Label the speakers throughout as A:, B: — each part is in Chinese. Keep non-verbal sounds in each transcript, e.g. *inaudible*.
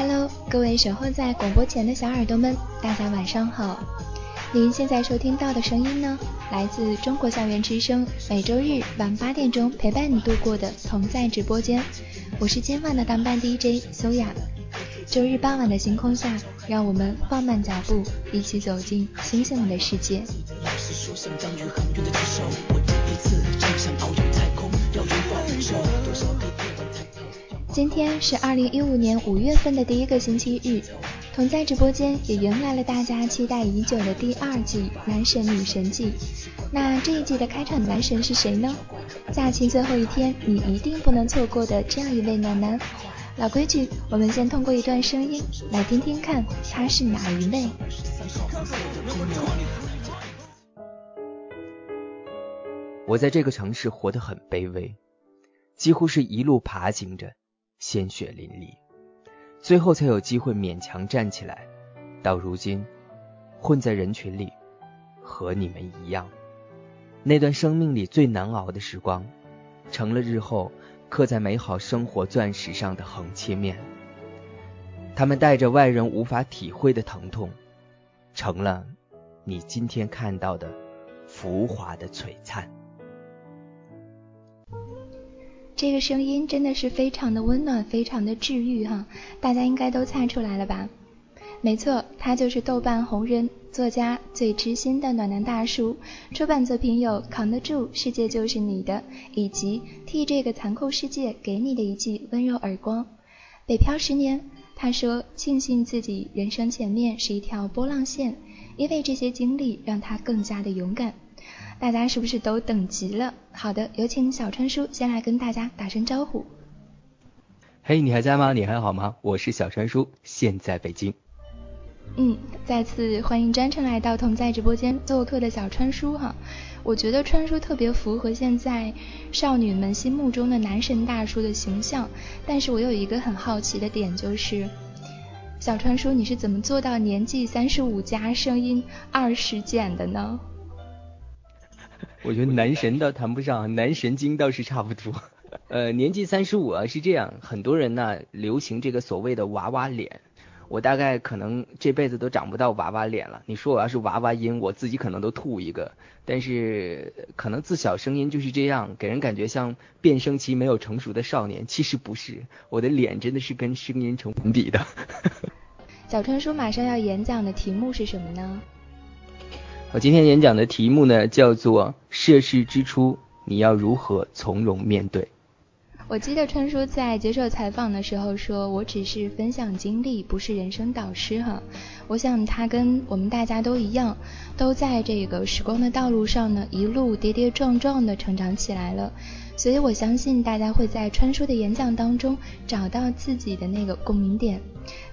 A: Hello，各位守候在广播前的小耳朵们，大家晚上好。您现在收听到的声音呢，来自中国校园之声，每周日晚八点钟陪伴你度过的同在直播间。我是今晚的当班 DJ 苏雅。周日傍晚的星空下，让我们放慢脚步，一起走进星星们的世界。今天是二零一五年五月份的第一个星期日，同在直播间也迎来了大家期待已久的第二季男神女神季。那这一季的开场男神是谁呢？假期最后一天，你一定不能错过的这样一位暖男。老规矩，我们先通过一段声音来听听看他是哪一位。
B: 我在这个城市活得很卑微，几乎是一路爬行着。鲜血淋漓，最后才有机会勉强站起来。到如今，混在人群里，和你们一样。那段生命里最难熬的时光，成了日后刻在美好生活钻石上的横切面。他们带着外人无法体会的疼痛，成了你今天看到的浮华的璀璨。
A: 这个声音真的是非常的温暖，非常的治愈哈，大家应该都猜出来了吧？没错，他就是豆瓣红人作家最知心的暖男大叔，出版作品有《扛得住》《世界就是你的》，以及《替这个残酷世界给你的一记温柔耳光》。北漂十年，他说庆幸自己人生前面是一条波浪线，因为这些经历让他更加的勇敢。大家是不是都等急了？好的，有请小川叔先来跟大家打声招呼。
B: 嘿，你还在吗？你还好吗？我是小川叔，现在北京。
A: 嗯，再次欢迎专程来到同在直播间做客的小川叔哈。我觉得川叔特别符合现在少女们心目中的男神大叔的形象，但是我有一个很好奇的点，就是小川叔你是怎么做到年纪三十五加声音二十减的呢？
B: 我觉得男神倒谈不上，男神经倒是差不多。*laughs* 呃，年纪三十五啊，是这样，很多人呢流行这个所谓的娃娃脸，我大概可能这辈子都长不到娃娃脸了。你说我要是娃娃音，我自己可能都吐一个。但是可能自小声音就是这样，给人感觉像变声期没有成熟的少年，其实不是，我的脸真的是跟声音成正比的。*laughs*
A: 小川叔马上要演讲的题目是什么呢？
B: 我今天演讲的题目呢，叫做“涉世之初，你要如何从容面对”。
A: 我记得春叔在接受采访的时候说：“我只是分享经历，不是人生导师。”哈，我想他跟我们大家都一样，都在这个时光的道路上呢，一路跌跌撞撞的成长起来了。所以我相信大家会在川叔的演讲当中找到自己的那个共鸣点。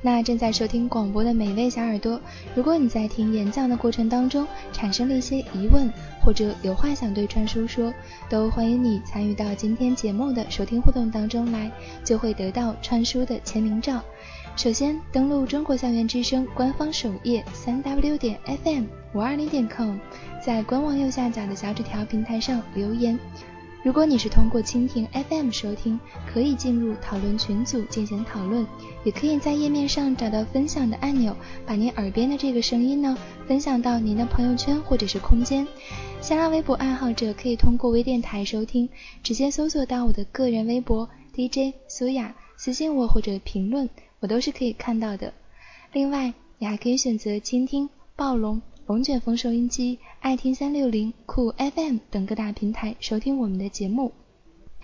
A: 那正在收听广播的每位小耳朵，如果你在听演讲的过程当中产生了一些疑问，或者有话想对川叔说，都欢迎你参与到今天节目的收听互动当中来，就会得到川叔的签名照。首先登录中国校园之声官方首页三 w 点 fm 五二零点 com，在官网右下角的小纸条平台上留言。如果你是通过蜻蜓 FM 收听，可以进入讨论群组进行讨论，也可以在页面上找到分享的按钮，把您耳边的这个声音呢分享到您的朋友圈或者是空间。新浪微博爱好者可以通过微电台收听，直接搜索到我的个人微博 DJ 苏雅，私信我或者评论，我都是可以看到的。另外，你还可以选择倾听暴龙。龙卷风收音机、爱听三六零、酷 FM 等各大平台收听我们的节目。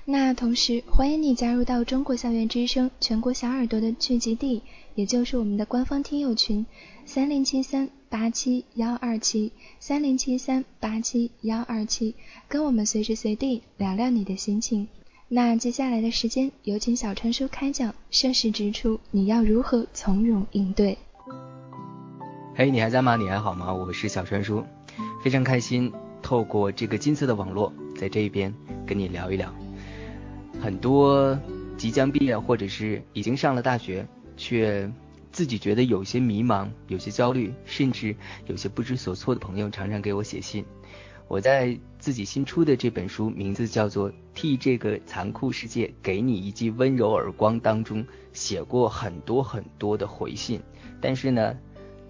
A: 那同时欢迎你加入到中国校园之声全国小耳朵的聚集地，也就是我们的官方听友群三零七三八七幺二七三零七三八七幺二七，跟我们随时随地聊聊你的心情。那接下来的时间，有请小川叔开讲。盛世之初，你要如何从容应对？
B: 嘿，你还在吗？你还好吗？我是小川叔，非常开心透过这个金色的网络，在这一边跟你聊一聊。很多即将毕业或者是已经上了大学，却自己觉得有些迷茫、有些焦虑，甚至有些不知所措的朋友，常常给我写信，我在自己新出的这本书，名字叫做《替这个残酷世界给你一记温柔耳光》当中，写过很多很多的回信，但是呢，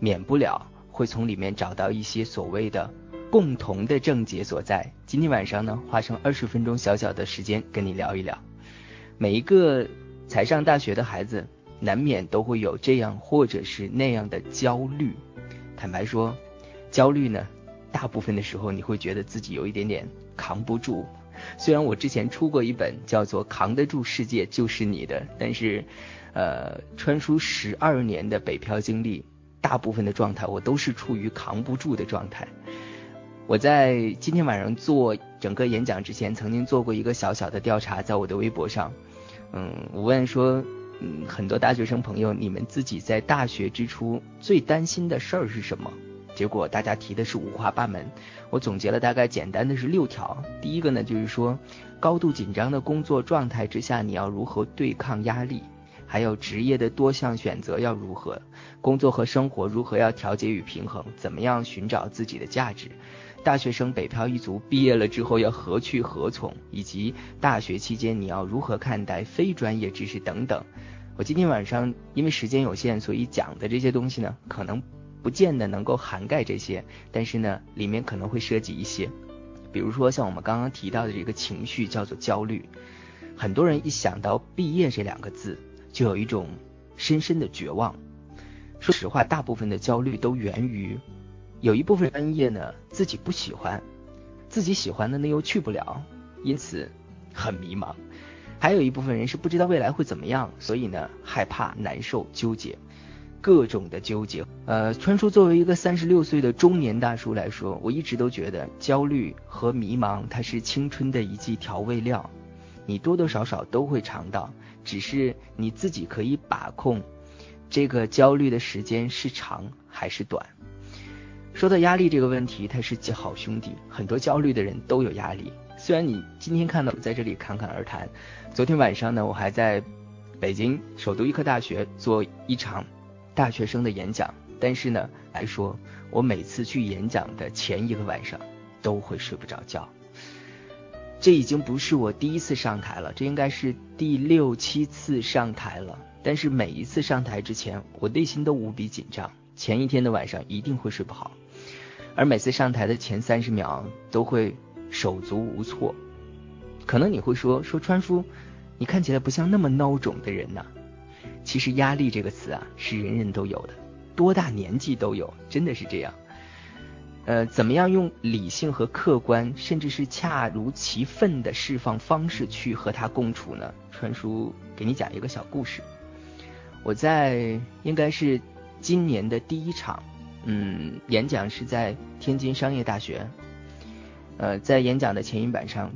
B: 免不了会从里面找到一些所谓的共同的症结所在。今天晚上呢，花上二十分钟小小的时间跟你聊一聊。每一个才上大学的孩子，难免都会有这样或者是那样的焦虑。坦白说，焦虑呢。大部分的时候，你会觉得自己有一点点扛不住。虽然我之前出过一本叫做《扛得住世界就是你的》，但是，呃，穿书十二年的北漂经历，大部分的状态我都是处于扛不住的状态。我在今天晚上做整个演讲之前，曾经做过一个小小的调查，在我的微博上，嗯，我问说，嗯，很多大学生朋友，你们自己在大学之初最担心的事儿是什么？结果大家提的是五花八门，我总结了大概简单的是六条。第一个呢，就是说高度紧张的工作状态之下，你要如何对抗压力？还有职业的多项选择要如何？工作和生活如何要调节与平衡？怎么样寻找自己的价值？大学生北漂一族毕业了之后要何去何从？以及大学期间你要如何看待非专业知识等等。我今天晚上因为时间有限，所以讲的这些东西呢，可能。不见得能够涵盖这些，但是呢，里面可能会涉及一些，比如说像我们刚刚提到的这个情绪叫做焦虑。很多人一想到毕业这两个字，就有一种深深的绝望。说实话，大部分的焦虑都源于有一部分专业呢自己不喜欢，自己喜欢的呢又去不了，因此很迷茫。还有一部分人是不知道未来会怎么样，所以呢害怕、难受、纠结。各种的纠结，呃，川叔作为一个三十六岁的中年大叔来说，我一直都觉得焦虑和迷茫，它是青春的一剂调味料，你多多少少都会尝到，只是你自己可以把控这个焦虑的时间是长还是短。说到压力这个问题，它是几好兄弟，很多焦虑的人都有压力。虽然你今天看到在这里侃侃而谈，昨天晚上呢，我还在北京首都医科大学做一场。大学生的演讲，但是呢来说，我每次去演讲的前一个晚上都会睡不着觉。这已经不是我第一次上台了，这应该是第六七次上台了。但是每一次上台之前，我内心都无比紧张，前一天的晚上一定会睡不好，而每次上台的前三十秒都会手足无措。可能你会说说川叔，你看起来不像那么孬种的人呐。其实压力这个词啊，是人人都有的，多大年纪都有，真的是这样。呃，怎么样用理性和客观，甚至是恰如其分的释放方式去和他共处呢？传叔给你讲一个小故事。我在应该是今年的第一场，嗯，演讲是在天津商业大学。呃，在演讲的前一晚上，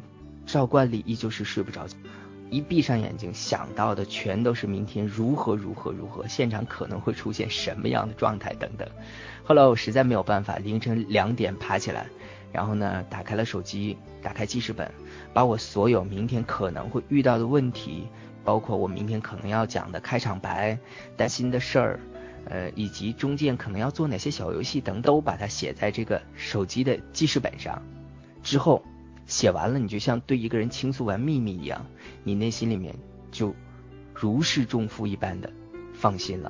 B: 照惯例依旧是睡不着觉。一闭上眼睛，想到的全都是明天如何如何如何，现场可能会出现什么样的状态等等。后来我实在没有办法，凌晨两点爬起来，然后呢，打开了手机，打开记事本，把我所有明天可能会遇到的问题，包括我明天可能要讲的开场白、担心的事儿，呃，以及中间可能要做哪些小游戏等，都把它写在这个手机的记事本上。之后。写完了，你就像对一个人倾诉完秘密一样，你内心里面就如释重负一般的放心了，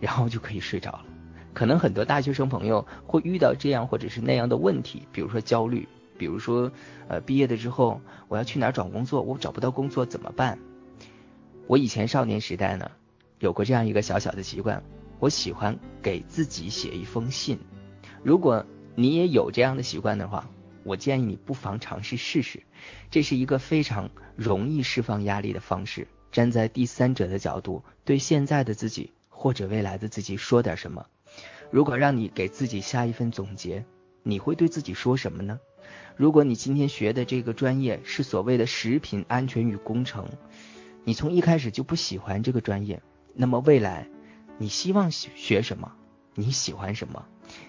B: 然后就可以睡着了。可能很多大学生朋友会遇到这样或者是那样的问题，比如说焦虑，比如说呃毕业了之后我要去哪儿找工作，我找不到工作怎么办？我以前少年时代呢有过这样一个小小的习惯，我喜欢给自己写一封信。如果你也有这样的习惯的话。我建议你不妨尝试试试，这是一个非常容易释放压力的方式。站在第三者的角度，对现在的自己或者未来的自己说点什么。如果让你给自己下一份总结，你会对自己说什么呢？如果你今天学的这个专业是所谓的食品安全与工程，你从一开始就不喜欢这个专业，那么未来你希望学什么？你喜欢什么？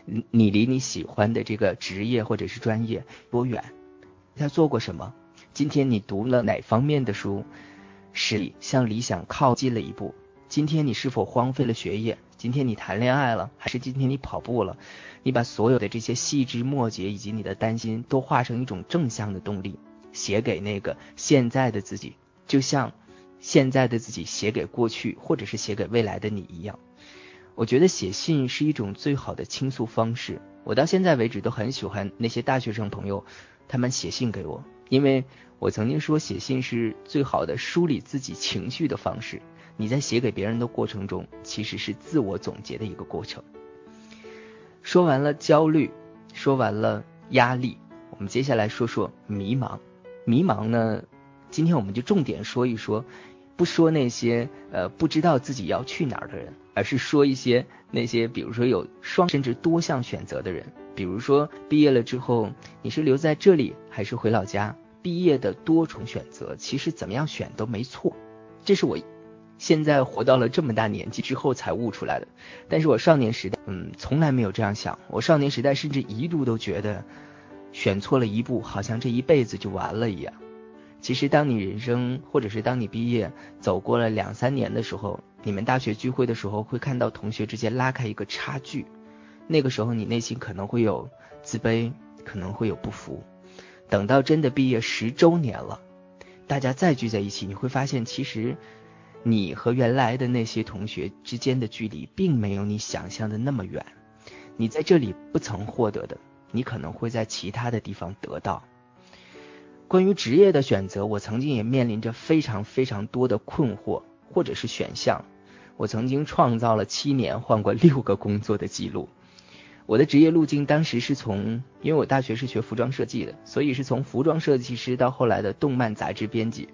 B: 你你离你喜欢的这个职业或者是专业多远？他做过什么？今天你读了哪方面的书，使向理想靠近了一步？今天你是否荒废了学业？今天你谈恋爱了，还是今天你跑步了？你把所有的这些细枝末节以及你的担心，都化成一种正向的动力，写给那个现在的自己，就像现在的自己写给过去，或者是写给未来的你一样。我觉得写信是一种最好的倾诉方式。我到现在为止都很喜欢那些大学生朋友，他们写信给我，因为我曾经说写信是最好的梳理自己情绪的方式。你在写给别人的过程中，其实是自我总结的一个过程。说完了焦虑，说完了压力，我们接下来说说迷茫。迷茫呢，今天我们就重点说一说。不说那些呃不知道自己要去哪儿的人，而是说一些那些比如说有双甚至多项选择的人。比如说毕业了之后，你是留在这里还是回老家？毕业的多重选择，其实怎么样选都没错。这是我现在活到了这么大年纪之后才悟出来的。但是我少年时代，嗯，从来没有这样想。我少年时代甚至一度都觉得，选错了一步，好像这一辈子就完了一样。其实，当你人生，或者是当你毕业走过了两三年的时候，你们大学聚会的时候，会看到同学之间拉开一个差距。那个时候，你内心可能会有自卑，可能会有不服。等到真的毕业十周年了，大家再聚在一起，你会发现，其实你和原来的那些同学之间的距离，并没有你想象的那么远。你在这里不曾获得的，你可能会在其他的地方得到。关于职业的选择，我曾经也面临着非常非常多的困惑，或者是选项。我曾经创造了七年换过六个工作的记录。我的职业路径当时是从，因为我大学是学服装设计的，所以是从服装设计师到后来的动漫杂志编辑，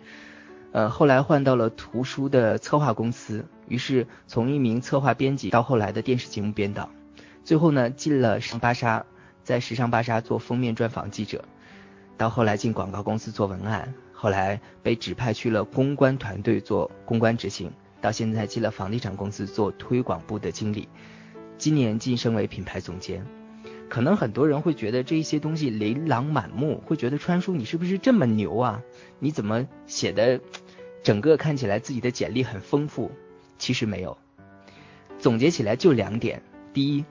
B: 呃，后来换到了图书的策划公司，于是从一名策划编辑到后来的电视节目编导，最后呢进了时尚芭莎，在时尚芭莎做封面专访记者。到后来进广告公司做文案，后来被指派去了公关团队做公关执行，到现在进了房地产公司做推广部的经理，今年晋升为品牌总监。可能很多人会觉得这些东西琳琅满目，会觉得川叔你是不是这么牛啊？你怎么写的，整个看起来自己的简历很丰富？其实没有，总结起来就两点：第一，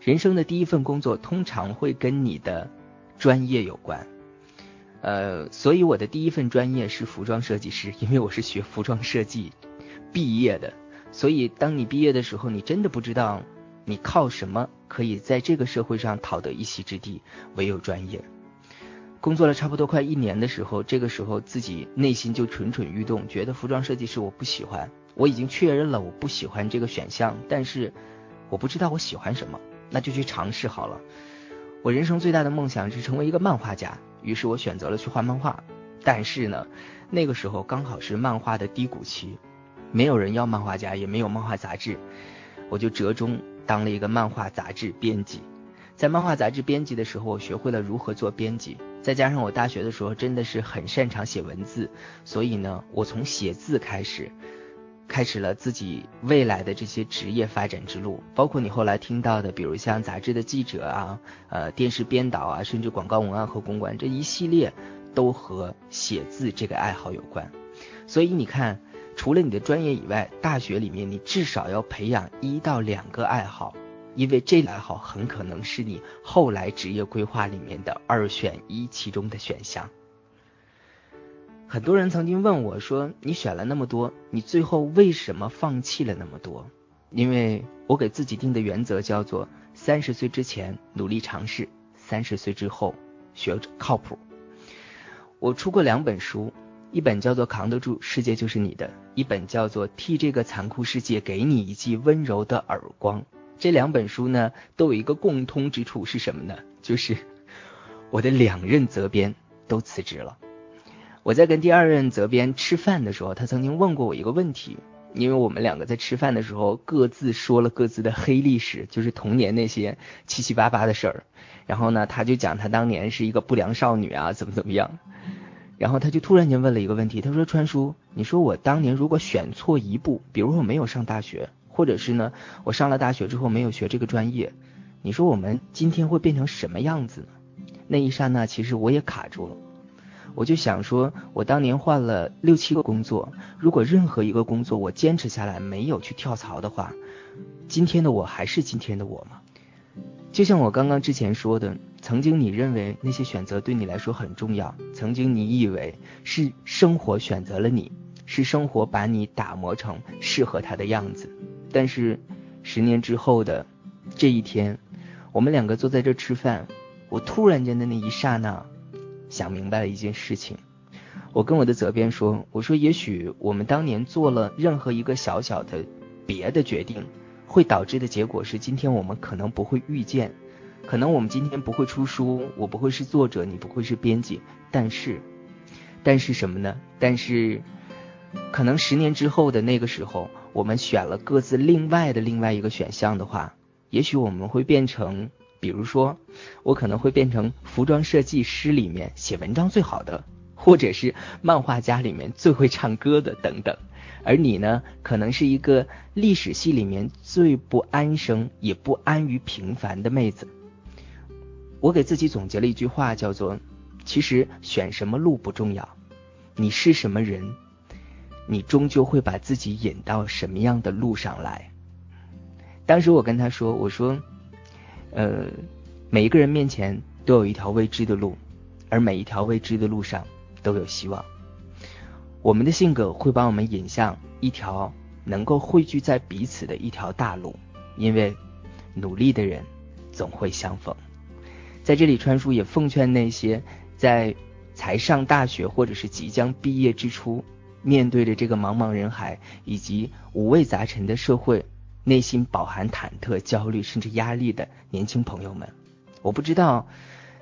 B: 人生的第一份工作通常会跟你的专业有关。呃，所以我的第一份专业是服装设计师，*laughs* 因为我是学服装设计毕业的。所以当你毕业的时候，你真的不知道你靠什么可以在这个社会上讨得一席之地，唯有专业。工作了差不多快一年的时候，这个时候自己内心就蠢蠢欲动，觉得服装设计师我不喜欢。我已经确认了我不喜欢这个选项，但是我不知道我喜欢什么，那就去尝试好了。我人生最大的梦想是成为一个漫画家。于是我选择了去画漫画，但是呢，那个时候刚好是漫画的低谷期，没有人要漫画家，也没有漫画杂志，我就折中当了一个漫画杂志编辑。在漫画杂志编辑的时候，我学会了如何做编辑，再加上我大学的时候真的是很擅长写文字，所以呢，我从写字开始。开始了自己未来的这些职业发展之路，包括你后来听到的，比如像杂志的记者啊，呃，电视编导啊，甚至广告文案和公关这一系列，都和写字这个爱好有关。所以你看，除了你的专业以外，大学里面你至少要培养一到两个爱好，因为这爱好很可能是你后来职业规划里面的二选一其中的选项。很多人曾经问我说：“你选了那么多，你最后为什么放弃了那么多？”因为我给自己定的原则叫做：三十岁之前努力尝试，三十岁之后学靠谱。我出过两本书，一本叫做《扛得住，世界就是你的》，一本叫做《替这个残酷世界给你一记温柔的耳光》。这两本书呢，都有一个共通之处是什么呢？就是我的两任责编都辞职了。我在跟第二任责编吃饭的时候，他曾经问过我一个问题，因为我们两个在吃饭的时候各自说了各自的黑历史，就是童年那些七七八八的事儿。然后呢，他就讲他当年是一个不良少女啊，怎么怎么样。然后他就突然间问了一个问题，他说：“川叔，你说我当年如果选错一步，比如说我没有上大学，或者是呢我上了大学之后没有学这个专业，你说我们今天会变成什么样子呢？”那一刹那，其实我也卡住了。我就想说，我当年换了六七个工作，如果任何一个工作我坚持下来没有去跳槽的话，今天的我还是今天的我吗？就像我刚刚之前说的，曾经你认为那些选择对你来说很重要，曾经你以为是生活选择了你，是生活把你打磨成适合他的样子，但是十年之后的这一天，我们两个坐在这吃饭，我突然间的那一刹那。想明白了一件事情，我跟我的责编说：“我说也许我们当年做了任何一个小小的别的决定，会导致的结果是今天我们可能不会遇见，可能我们今天不会出书，我不会是作者，你不会是编辑。但是，但是什么呢？但是，可能十年之后的那个时候，我们选了各自另外的另外一个选项的话，也许我们会变成。”比如说，我可能会变成服装设计师里面写文章最好的，或者是漫画家里面最会唱歌的等等。而你呢，可能是一个历史系里面最不安生也不安于平凡的妹子。我给自己总结了一句话，叫做：其实选什么路不重要，你是什么人，你终究会把自己引到什么样的路上来。当时我跟他说，我说。呃，每一个人面前都有一条未知的路，而每一条未知的路上都有希望。我们的性格会把我们引向一条能够汇聚在彼此的一条大路，因为努力的人总会相逢。在这里，川叔也奉劝那些在才上大学或者是即将毕业之初，面对着这个茫茫人海以及五味杂陈的社会。内心饱含忐忑、焦虑甚至压力的年轻朋友们，我不知道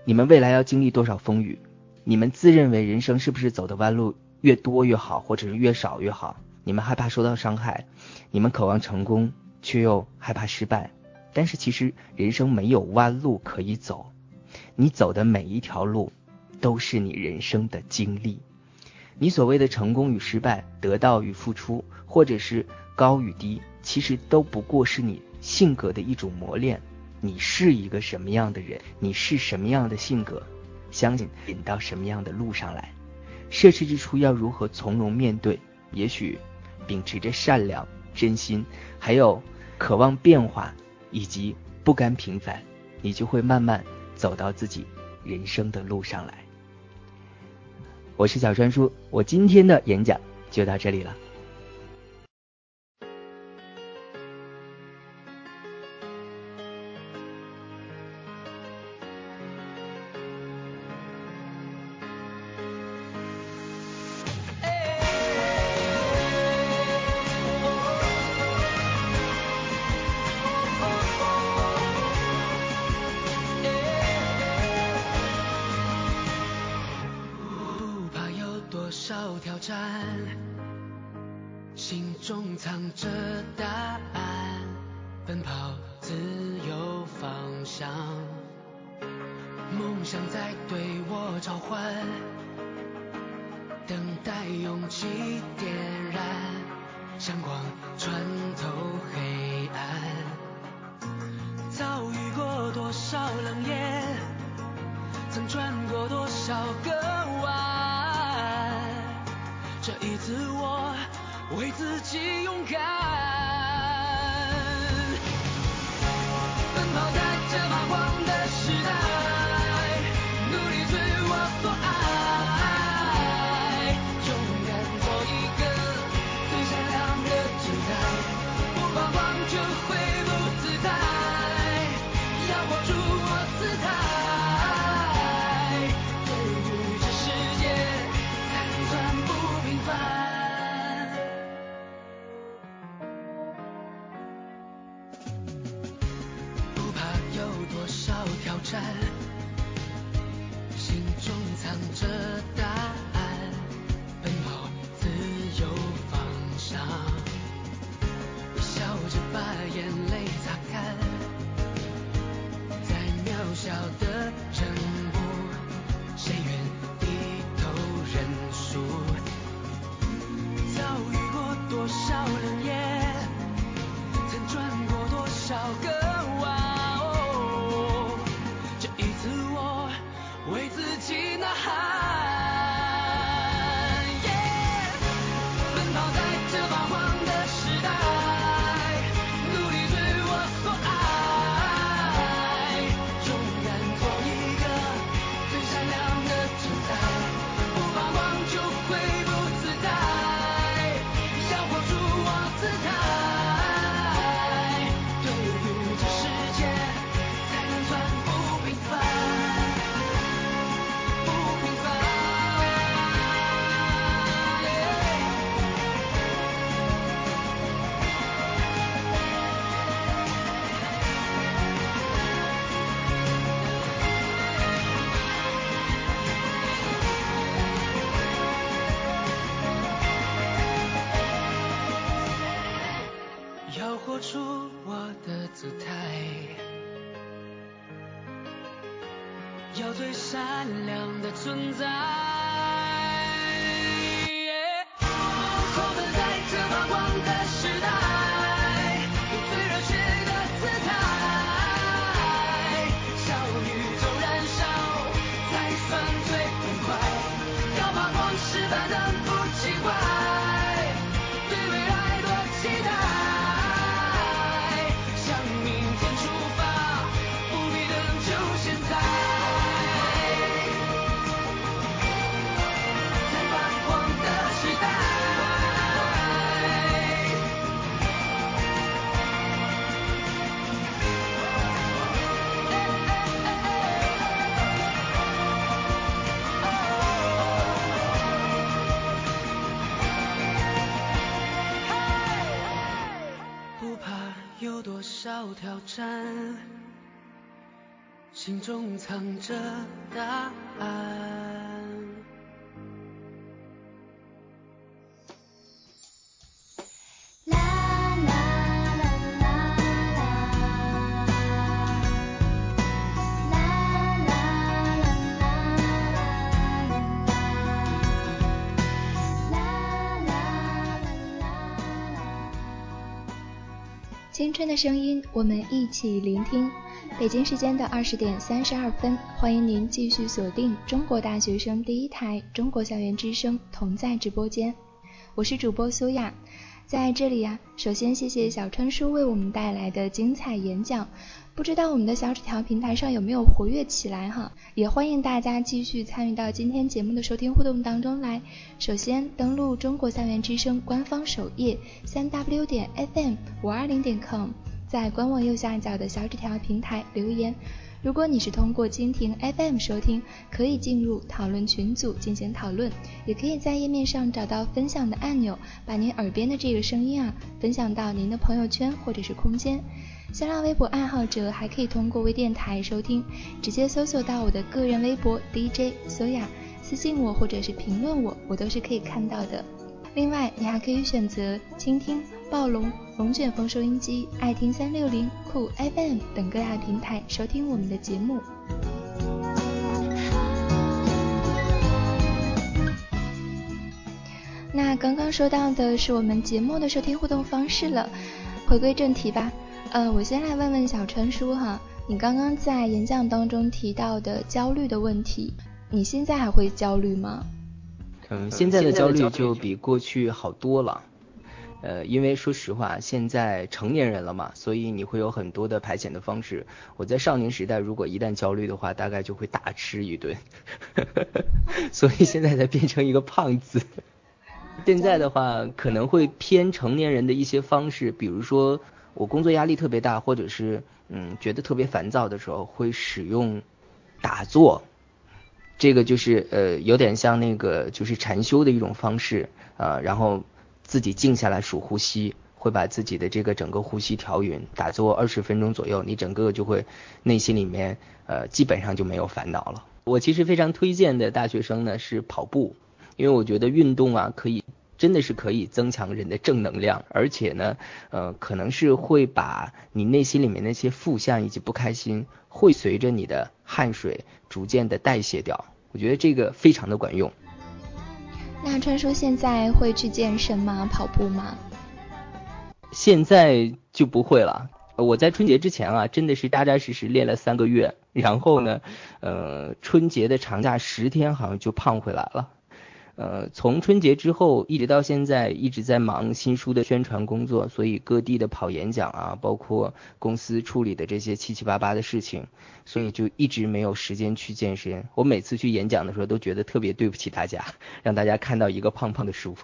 B: 你们未来要经历多少风雨。你们自认为人生是不是走的弯路越多越好，或者是越少越好？你们害怕受到伤害，你们渴望成功，却又害怕失败。但是其实人生没有弯路可以走，你走的每一条路都是你人生的经历。你所谓的成功与失败，得到与付出，或者是高与低。其实都不过是你性格的一种磨练。你是一个什么样的人，你是什么样的性格，相信引到什么样的路上来。涉世之初要如何从容面对？也许秉持着善良、真心，还有渴望变化以及不甘平凡，你就会慢慢走到自己人生的路上来。我是小川叔，我今天的演讲就到这里了。
C: 挑战，心中藏着答案，奔跑。活出我的姿态，要最善良的存在。挑战，心中藏着答案。
A: 青春的声音，我们一起聆听。北京时间的二十点三十二分，欢迎您继续锁定中国大学生第一台中国校园之声同在直播间，我是主播苏亚。在这里呀，首先谢谢小川叔为我们带来的精彩演讲。不知道我们的小纸条平台上有没有活跃起来哈？也欢迎大家继续参与到今天节目的收听互动当中来。首先登录中国校园之声官方首页三 w 点 fm 五二零点 com，在官网右下角的小纸条平台留言。如果你是通过蜻蜓 FM 收听，可以进入讨论群组进行讨论，也可以在页面上找到分享的按钮，把您耳边的这个声音啊分享到您的朋友圈或者是空间。新浪微博爱好者还可以通过微电台收听，直接搜索到我的个人微博 DJ 苏雅，私信我或者是评论我，我都是可以看到的。另外，你还可以选择倾听、暴龙、龙卷风收音机、爱听三六零、酷 FM 等各大平台收听我们的节目。那刚刚说到的是我们节目的收听互动方式了，回归正题吧。呃，我先来问问小陈叔哈，你刚刚在演讲当中提到的焦虑的问题，你现在还会焦虑吗？
B: 嗯，现在的焦虑就比过去好多了，呃，因为说实话，现在成年人了嘛，所以你会有很多的排遣的方式。我在少年时代，如果一旦焦虑的话，大概就会大吃一顿，*laughs* 所以现在才变成一个胖子。*laughs* 现在的话，可能会偏成年人的一些方式，比如说我工作压力特别大，或者是嗯觉得特别烦躁的时候，会使用打坐。这个就是呃有点像那个就是禅修的一种方式啊，然后自己静下来数呼吸，会把自己的这个整个呼吸调匀，打坐二十分钟左右，你整个就会内心里面呃基本上就没有烦恼了。我其实非常推荐的大学生呢是跑步，因为我觉得运动啊可以真的是可以增强人的正能量，而且呢呃可能是会把你内心里面那些负向以及不开心会随着你的汗水。逐渐的代谢掉，我觉得这个非常的管用。
A: 那川叔现在会去健身吗？跑步吗？
B: 现在就不会了。我在春节之前啊，真的是扎扎实实练了三个月，然后呢，呃，春节的长假十天好像就胖回来了。呃，从春节之后一直到现在，一直在忙新书的宣传工作，所以各地的跑演讲啊，包括公司处理的这些七七八八的事情，所以就一直没有时间去健身。我每次去演讲的时候，都觉得特别对不起大家，*laughs* 让大家看到一个胖胖的叔。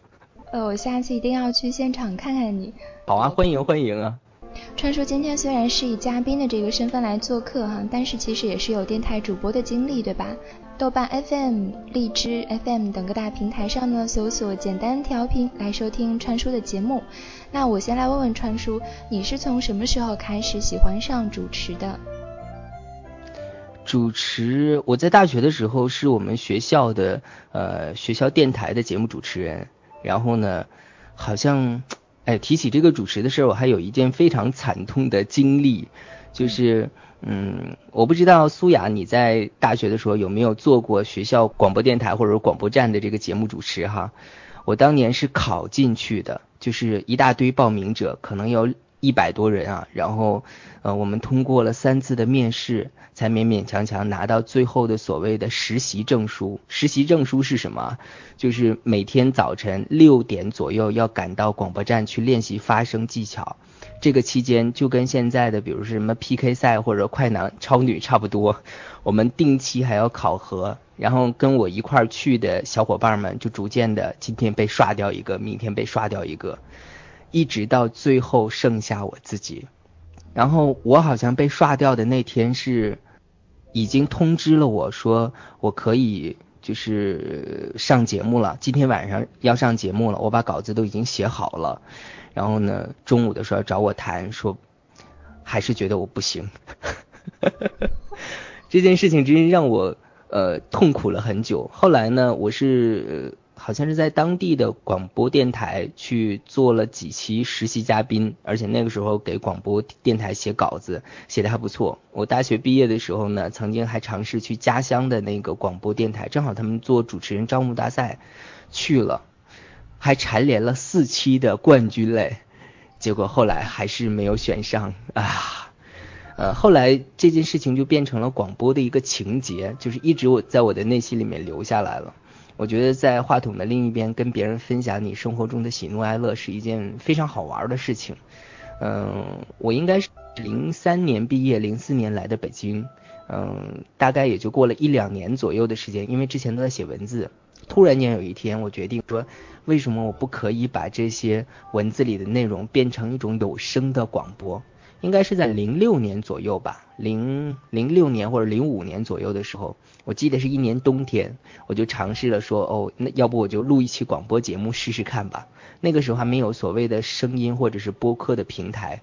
A: 呃，我下次一定要去现场看看你。
B: 好啊，欢迎欢迎啊。
A: 川叔今天虽然是以嘉宾的这个身份来做客哈，但是其实也是有电台主播的经历，对吧？豆瓣 FM、荔枝 FM 等各大平台上呢，搜索“简单调频”来收听川叔的节目。那我先来问问川叔，你是从什么时候开始喜欢上主持的？
B: 主持，我在大学的时候是我们学校的呃学校电台的节目主持人，然后呢，好像哎，提起这个主持的事儿，我还有一件非常惨痛的经历，就是，嗯，我不知道苏雅你在大学的时候有没有做过学校广播电台或者广播站的这个节目主持哈？我当年是考进去的，就是一大堆报名者，可能有一百多人啊，然后，呃，我们通过了三次的面试，才勉勉强强拿到最后的所谓的实习证书。实习证书是什么？就是每天早晨六点左右要赶到广播站去练习发声技巧。这个期间就跟现在的比如是什么 PK 赛或者快男超女差不多，我们定期还要考核，然后跟我一块儿去的小伙伴们就逐渐的今天被刷掉一个，明天被刷掉一个。一直到最后剩下我自己，然后我好像被刷掉的那天是已经通知了我说我可以就是上节目了，今天晚上要上节目了，我把稿子都已经写好了，然后呢中午的时候找我谈说还是觉得我不行，*laughs* 这件事情真是让我呃痛苦了很久。后来呢我是。好像是在当地的广播电台去做了几期实习嘉宾，而且那个时候给广播电台写稿子，写的还不错。我大学毕业的时候呢，曾经还尝试去家乡的那个广播电台，正好他们做主持人招募大赛去了，还蝉联了四期的冠军嘞。结果后来还是没有选上啊。呃，后来这件事情就变成了广播的一个情节，就是一直我在我的内心里面留下来了。我觉得在话筒的另一边跟别人分享你生活中的喜怒哀乐是一件非常好玩的事情。嗯，我应该是零三年毕业，零四年来的北京。嗯，大概也就过了一两年左右的时间，因为之前都在写文字。突然间有一天，我决定说，为什么我不可以把这些文字里的内容变成一种有声的广播？应该是在零六年左右吧，零零六年或者零五年左右的时候，我记得是一年冬天，我就尝试了说，哦，那要不我就录一期广播节目试试看吧。那个时候还没有所谓的声音或者是播客的平台，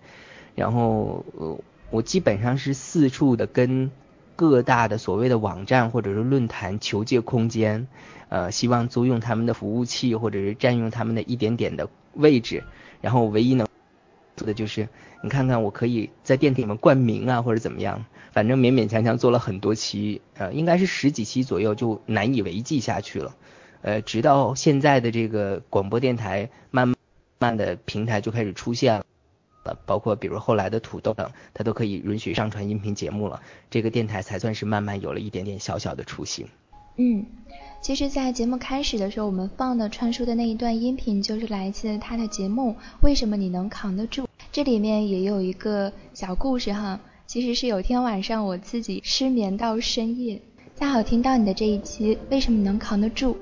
B: 然后呃，我基本上是四处的跟各大的所谓的网站或者是论坛求借空间，呃，希望租用他们的服务器或者是占用他们的一点点的位置，然后唯一能做的就是。你看看，我可以在电梯里面冠名啊，或者怎么样，反正勉勉强强做了很多期，呃，应该是十几期左右就难以为继下去了，呃，直到现在的这个广播电台慢慢的平台就开始出现了，包括比如后来的土豆等，它都可以允许上传音频节目了，这个电台才算是慢慢有了一点点小小的雏形。
A: 嗯，其实，在节目开始的时候，我们放的川叔的那一段音频就是来自他的节目《为什么你能扛得住》。这里面也有一个小故事哈，其实是有天晚上我自己失眠到深夜，恰好听到你的这一期，为什么你能扛得住？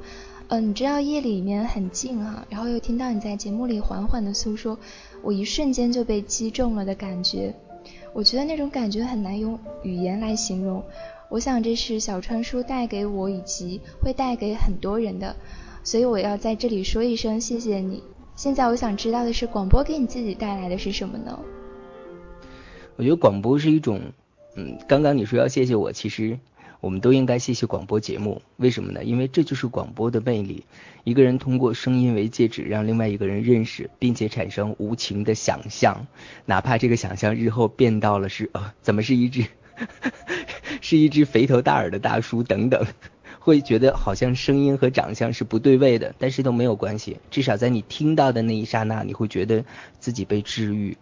A: 嗯，你知道夜里面很静哈，然后又听到你在节目里缓缓的诉说，我一瞬间就被击中了的感觉，我觉得那种感觉很难用语言来形容，我想这是小川叔带给我以及会带给很多人的，所以我要在这里说一声谢谢你。现在我想知道的是，广播给你自己带来的是什么呢？
B: 我觉得广播是一种，嗯，刚刚你说要谢谢我，其实我们都应该谢谢广播节目。为什么呢？因为这就是广播的魅力。一个人通过声音为介质，让另外一个人认识，并且产生无情的想象，哪怕这个想象日后变到了是，呃，怎么是一只，*laughs* 是一只肥头大耳的大叔等等。会觉得好像声音和长相是不对位的，但是都没有关系，至少在你听到的那一刹那，你会觉得自己被治愈。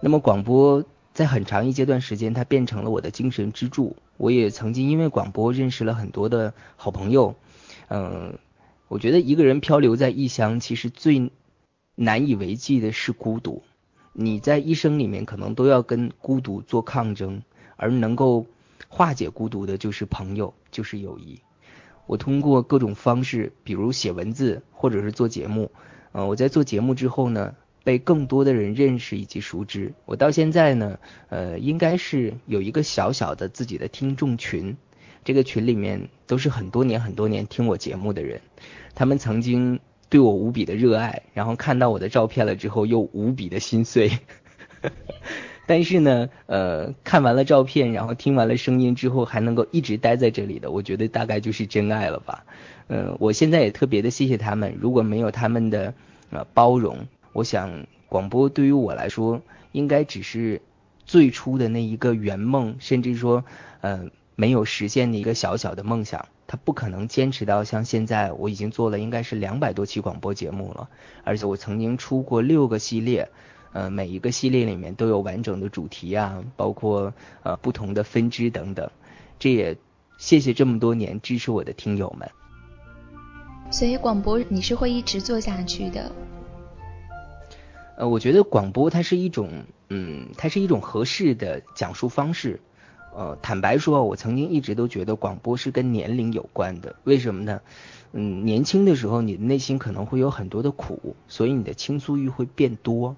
B: 那么广播在很长一阶段时间，它变成了我的精神支柱。我也曾经因为广播认识了很多的好朋友。嗯，我觉得一个人漂流在异乡，其实最难以为继的是孤独。你在一生里面可能都要跟孤独做抗争，而能够化解孤独的就是朋友，就是友谊。我通过各种方式，比如写文字，或者是做节目。呃，我在做节目之后呢，被更多的人认识以及熟知。我到现在呢，呃，应该是有一个小小的自己的听众群。这个群里面都是很多年、很多年听我节目的人，他们曾经对我无比的热爱，然后看到我的照片了之后又无比的心碎。*laughs* 但是呢，呃，看完了照片，然后听完了声音之后，还能够一直待在这里的，我觉得大概就是真爱了吧。嗯，我现在也特别的谢谢他们，如果没有他们的呃包容，我想广播对于我来说，应该只是最初的那一个圆梦，甚至说，呃，没有实现的一个小小的梦想。它不可能坚持到像现在，我已经做了应该是两百多期广播节目了，而且我曾经出过六个系列，呃，每一个系列里面都有完整的主题啊，包括呃不同的分支等等。这也谢谢这么多年支持我的听友们。
A: 所以广播你是会一直做下去的。
B: 呃，我觉得广播它是一种，嗯，它是一种合适的讲述方式。呃，坦白说，我曾经一直都觉得广播是跟年龄有关的。为什么呢？嗯，年轻的时候你的内心可能会有很多的苦，所以你的倾诉欲会变多。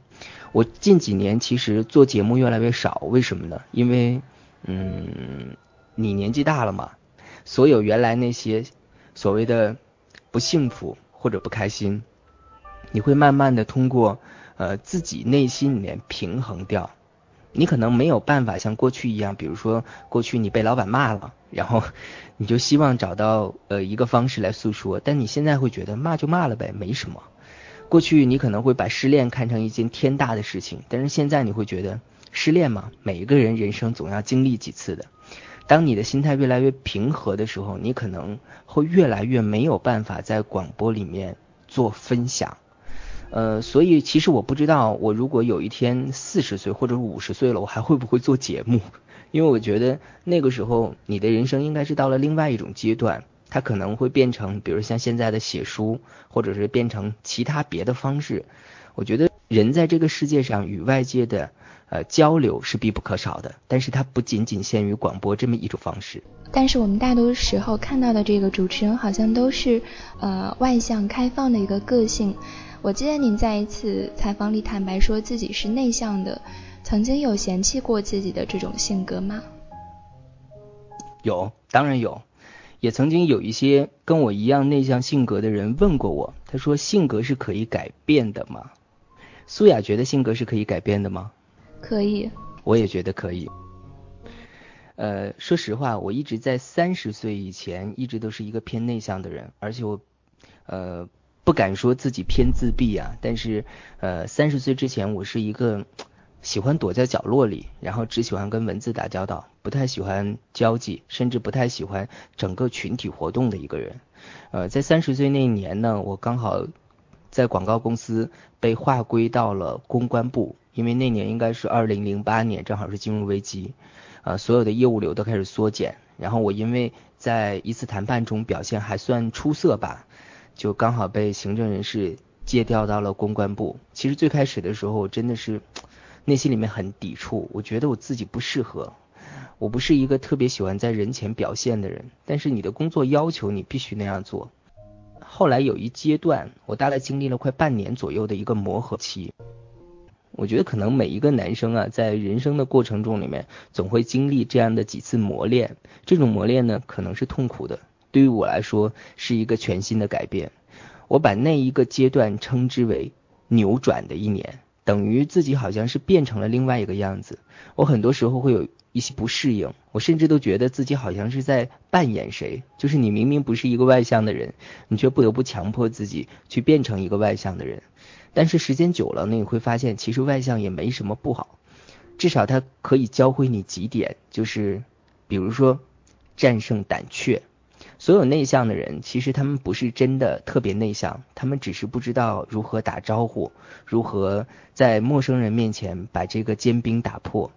B: 我近几年其实做节目越来越少，为什么呢？因为，嗯，你年纪大了嘛，所有原来那些所谓的不幸福或者不开心，你会慢慢的通过。呃，自己内心里面平衡掉，你可能没有办法像过去一样，比如说过去你被老板骂了，然后你就希望找到呃一个方式来诉说，但你现在会觉得骂就骂了呗，没什么。过去你可能会把失恋看成一件天大的事情，但是现在你会觉得失恋嘛，每一个人人生总要经历几次的。当你的心态越来越平和的时候，你可能会越来越没有办法在广播里面做分享。呃，所以其实我不知道，我如果有一天四十岁或者五十岁了，我还会不会做节目？*laughs* 因为我觉得那个时候你的人生应该是到了另外一种阶段，它可能会变成，比如像现在的写书，或者是变成其他别的方式。我觉得人在这个世界上与外界的呃交流是必不可少的，但是它不仅仅限于广播这么一种方式。
A: 但是我们大多时候看到的这个主持人好像都是呃外向开放的一个个性。我记得您在一次采访里坦白说自己是内向的，曾经有嫌弃过自己的这种性格吗？
B: 有，当然有，也曾经有一些跟我一样内向性格的人问过我，他说性格是可以改变的吗？苏雅觉得性格是可以改变的吗？
A: 可以。
B: 我也觉得可以。呃，说实话，我一直在三十岁以前一直都是一个偏内向的人，而且我，呃。不敢说自己偏自闭啊，但是呃，三十岁之前我是一个喜欢躲在角落里，然后只喜欢跟文字打交道，不太喜欢交际，甚至不太喜欢整个群体活动的一个人。呃，在三十岁那一年呢，我刚好在广告公司被划归到了公关部，因为那年应该是二零零八年，正好是金融危机，呃，所有的业务流都开始缩减，然后我因为在一次谈判中表现还算出色吧。就刚好被行政人事借调到了公关部。其实最开始的时候，我真的是 *tsk* 内心里面很抵触，我觉得我自己不适合。我不是一个特别喜欢在人前表现的人，但是你的工作要求你必须那样做。后来有一阶段，我大概经历了快半年左右的一个磨合期。我觉得可能每一个男生啊，在人生的过程中里面，总会经历这样的几次磨练。这种磨练呢，可能是痛苦的。对于我来说是一个全新的改变，我把那一个阶段称之为扭转的一年，等于自己好像是变成了另外一个样子。我很多时候会有一些不适应，我甚至都觉得自己好像是在扮演谁，就是你明明不是一个外向的人，你却不得不强迫自己去变成一个外向的人。但是时间久了，呢，你会发现其实外向也没什么不好，至少它可以教会你几点，就是比如说战胜胆怯。所有内向的人，其实他们不是真的特别内向，他们只是不知道如何打招呼，如何在陌生人面前把这个坚冰打破。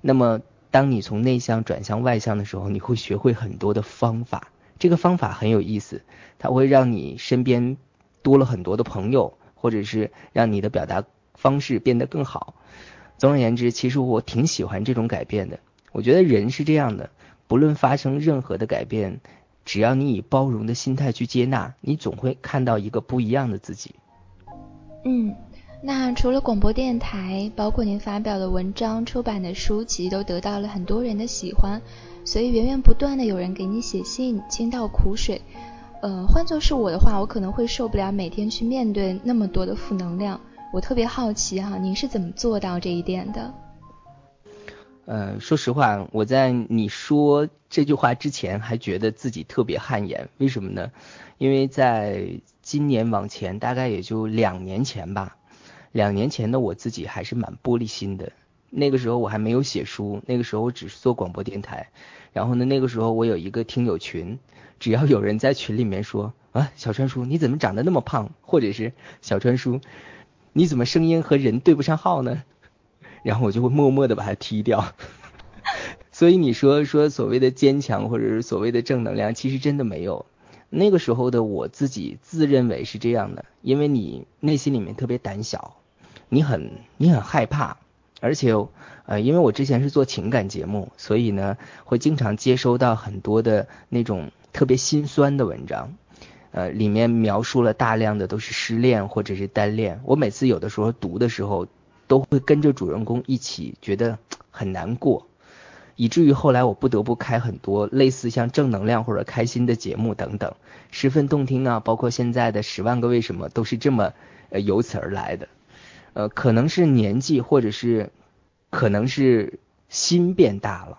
B: 那么，当你从内向转向外向的时候，你会学会很多的方法。这个方法很有意思，它会让你身边多了很多的朋友，或者是让你的表达方式变得更好。总而言之，其实我挺喜欢这种改变的。我觉得人是这样的，不论发生任何的改变。只要你以包容的心态去接纳，你总会看到一个不一样的自己。
A: 嗯，那除了广播电台，包括您发表的文章、出版的书籍，都得到了很多人的喜欢，所以源源不断的有人给你写信倾倒苦水。呃，换作是我的话，我可能会受不了每天去面对那么多的负能量。我特别好奇哈，您是怎么做到这一点的？
B: 呃，说实话，我在你说这句话之前，还觉得自己特别汗颜。为什么呢？因为在今年往前，大概也就两年前吧，两年前的我自己还是蛮玻璃心的。那个时候我还没有写书，那个时候我只是做广播电台。然后呢，那个时候我有一个听友群，只要有人在群里面说啊，小川叔你怎么长得那么胖，或者是小川叔你怎么声音和人对不上号呢？然后我就会默默的把他踢掉。*laughs* 所以你说说所谓的坚强或者是所谓的正能量，其实真的没有。那个时候的我自己自认为是这样的，因为你内心里面特别胆小，你很你很害怕。而且，呃，因为我之前是做情感节目，所以呢，会经常接收到很多的那种特别心酸的文章，呃，里面描述了大量的都是失恋或者是单恋。我每次有的时候读的时候，都会跟着主人公一起觉得很难过，以至于后来我不得不开很多类似像正能量或者开心的节目等等，十分动听啊，包括现在的十万个为什么都是这么呃由此而来的。呃，可能是年纪，或者是可能是心变大了。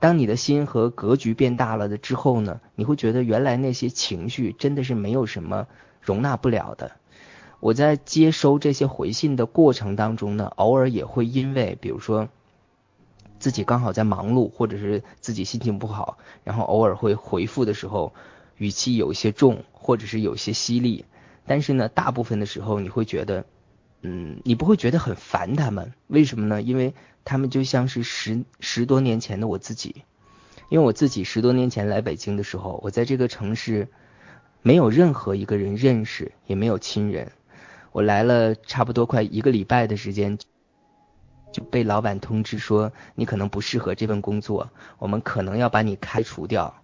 B: 当你的心和格局变大了的之后呢，你会觉得原来那些情绪真的是没有什么容纳不了的。我在接收这些回信的过程当中呢，偶尔也会因为，比如说自己刚好在忙碌，或者是自己心情不好，然后偶尔会回复的时候语气有一些重，或者是有些犀利。但是呢，大部分的时候你会觉得。嗯，你不会觉得很烦他们？为什么呢？因为他们就像是十十多年前的我自己。因为我自己十多年前来北京的时候，我在这个城市没有任何一个人认识，也没有亲人。我来了差不多快一个礼拜的时间，就被老板通知说你可能不适合这份工作，我们可能要把你开除掉。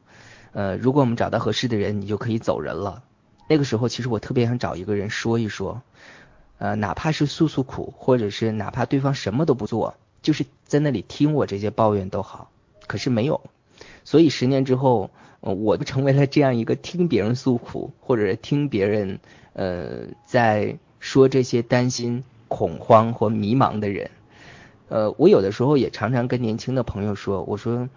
B: 呃，如果我们找到合适的人，你就可以走人了。那个时候，其实我特别想找一个人说一说。呃，哪怕是诉诉苦，或者是哪怕对方什么都不做，就是在那里听我这些抱怨都好。可是没有，所以十年之后，我就成为了这样一个听别人诉苦，或者是听别人呃在说这些担心、恐慌或迷茫的人。呃，我有的时候也常常跟年轻的朋友说，我说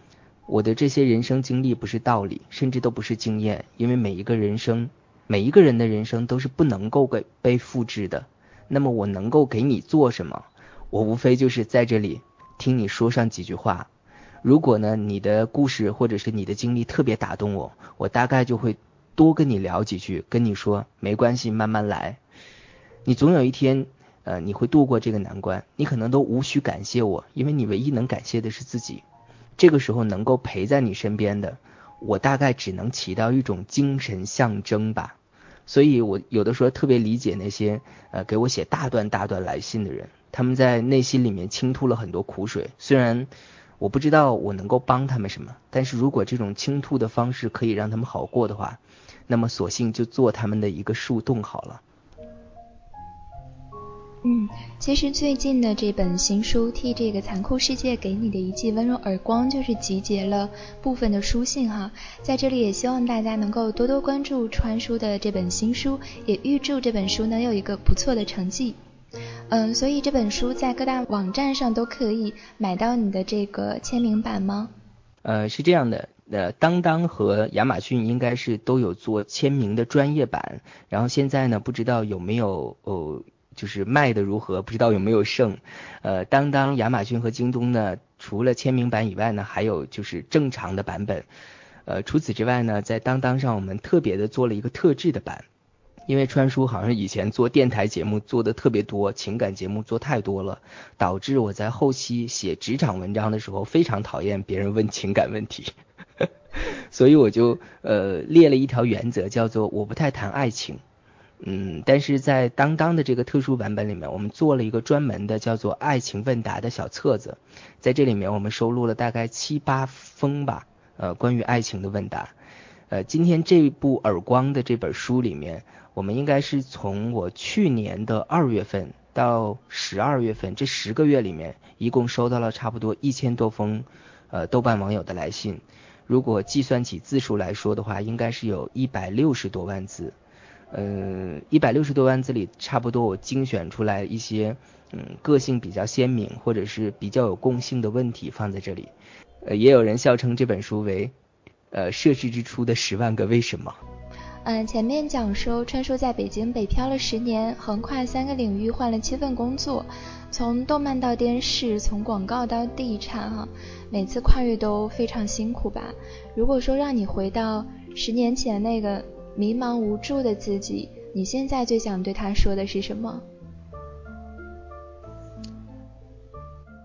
B: 我的这些人生经历不是道理，甚至都不是经验，因为每一个人生，每一个人的人生都是不能够被被复制的。那么我能够给你做什么？我无非就是在这里听你说上几句话。如果呢你的故事或者是你的经历特别打动我，我大概就会多跟你聊几句，跟你说没关系，慢慢来。你总有一天，呃，你会度过这个难关。你可能都无需感谢我，因为你唯一能感谢的是自己。这个时候能够陪在你身边的，我大概只能起到一种精神象征吧。所以，我有的时候特别理解那些呃给我写大段大段来信的人，他们在内心里面倾吐了很多苦水。虽然我不知道我能够帮他们什么，但是如果这种倾吐的方式可以让他们好过的话，那么索性就做他们的一个树洞好了。
A: 嗯，其实最近的这本新书《替这个残酷世界给你的一记温柔耳光》，就是集结了部分的书信哈。在这里也希望大家能够多多关注川叔的这本新书，也预祝这本书能有一个不错的成绩。嗯，所以这本书在各大网站上都可以买到你的这个签名版吗？
B: 呃，是这样的，呃，当当和亚马逊应该是都有做签名的专业版，然后现在呢，不知道有没有哦。就是卖的如何，不知道有没有剩。呃，当当、亚马逊和京东呢，除了签名版以外呢，还有就是正常的版本。呃，除此之外呢，在当当上我们特别的做了一个特制的版，因为川叔好像以前做电台节目做的特别多，情感节目做太多了，导致我在后期写职场文章的时候非常讨厌别人问情感问题，*laughs* 所以我就呃列了一条原则，叫做我不太谈爱情。嗯，但是在当当的这个特殊版本里面，我们做了一个专门的叫做爱情问答的小册子，在这里面我们收录了大概七八封吧，呃，关于爱情的问答。呃，今天这部耳光的这本书里面，我们应该是从我去年的二月份到十二月份这十个月里面，一共收到了差不多一千多封呃豆瓣网友的来信，如果计算起字数来说的话，应该是有一百六十多万字。嗯，一百六十多万字里，差不多我精选出来一些，嗯，个性比较鲜明或者是比较有共性的问题放在这里。呃，也有人笑称这本书为，呃，设置之初的十万个为什么。
A: 嗯，前面讲说川叔在北京北漂了十年，横跨三个领域，换了七份工作，从动漫到电视，从广告到地产，哈，每次跨越都非常辛苦吧。如果说让你回到十年前那个迷茫无助的自己，你现在最想对他说的是什么？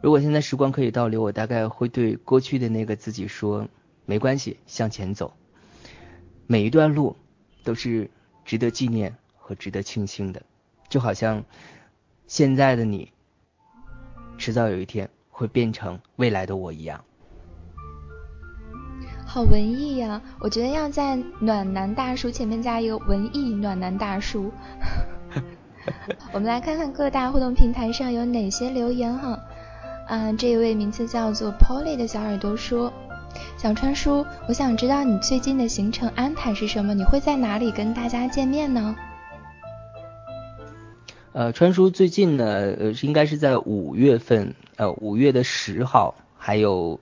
B: 如果现在时光可以倒流，我大概会对过去的那个自己说：没关系，向前走，每一段路。都是值得纪念和值得庆幸的，就好像现在的你，迟早有一天会变成未来的我一样。
A: 好文艺呀！我觉得要在暖男大叔前面加一个文艺暖男大叔。*laughs* 我们来看看各大互动平台上有哪些留言哈。啊，这一位名字叫做 Polly 的小耳朵说。小川叔，我想知道你最近的行程安排是什么？你会在哪里跟大家见面呢？
B: 呃，川叔最近呢，呃，应该是在五月份，呃，五月的十号还有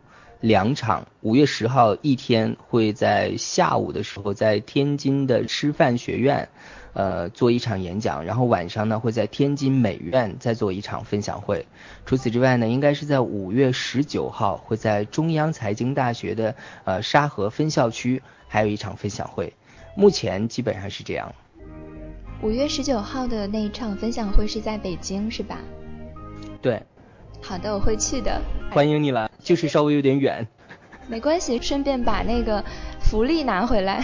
B: 两场。五月十号一天会在下午的时候在天津的师范学院。呃，做一场演讲，然后晚上呢会在天津美院再做一场分享会。除此之外呢，应该是在五月十九号会在中央财经大学的呃沙河分校区还有一场分享会。目前基本上是这样。
A: 五月十九号的那一场分享会是在北京是吧？
B: 对。
A: 好的，我会去的。
B: 欢迎你了，就是稍微有点远。*laughs*
A: 没关系，顺便把那个福利拿回来。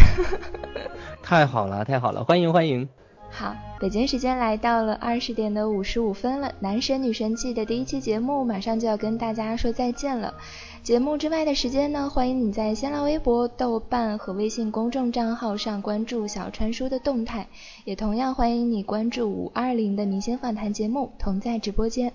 A: *laughs*
B: 太好了，太好了，欢迎欢迎。
A: 好，北京时间来到了二十点的五十五分了，男神女神记的第一期节目马上就要跟大家说再见了。节目之外的时间呢，欢迎你在新浪微博、豆瓣和微信公众账号上关注小川叔的动态，也同样欢迎你关注五二零的明星访谈节目，同在直播间。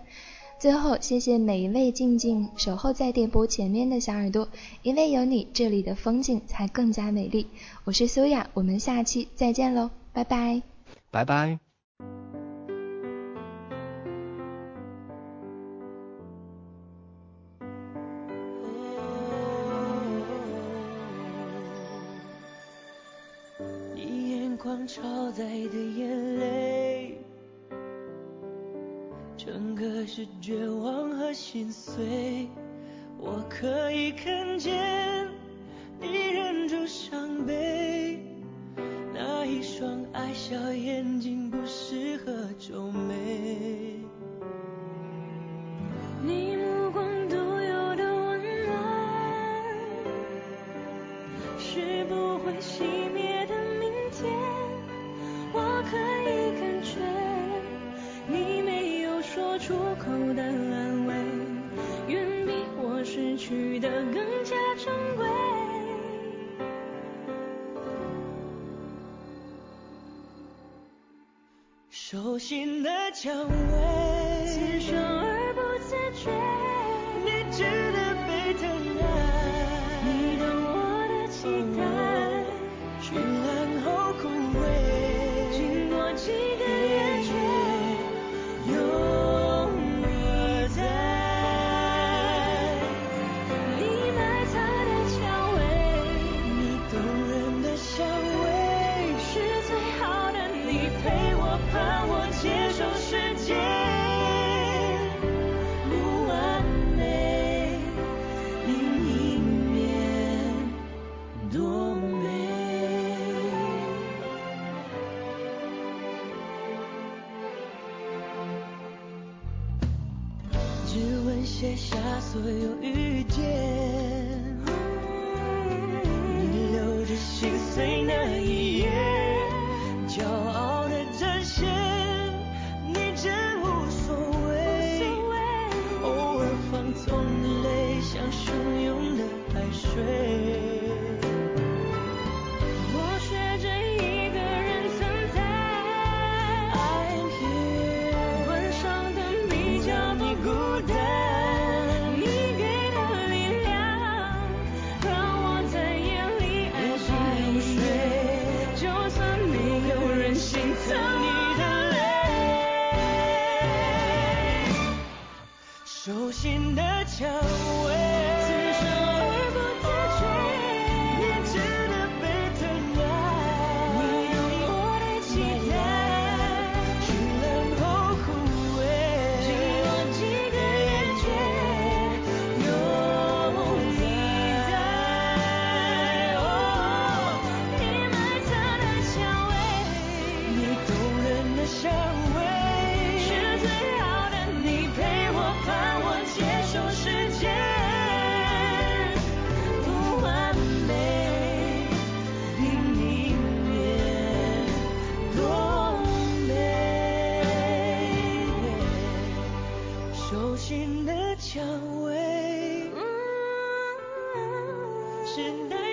A: 最后，谢谢每一位静静守候在电波前面的小耳朵，因为有你，这里的风景才更加美丽。我是苏雅，我们下期再见喽，拜拜，
B: 拜拜。
C: 你眼眶超载的眼泪。整个是绝望和心碎，我可以看见你忍住伤悲，那一双爱笑眼心的蔷薇，写下所有遇见，蔷薇，是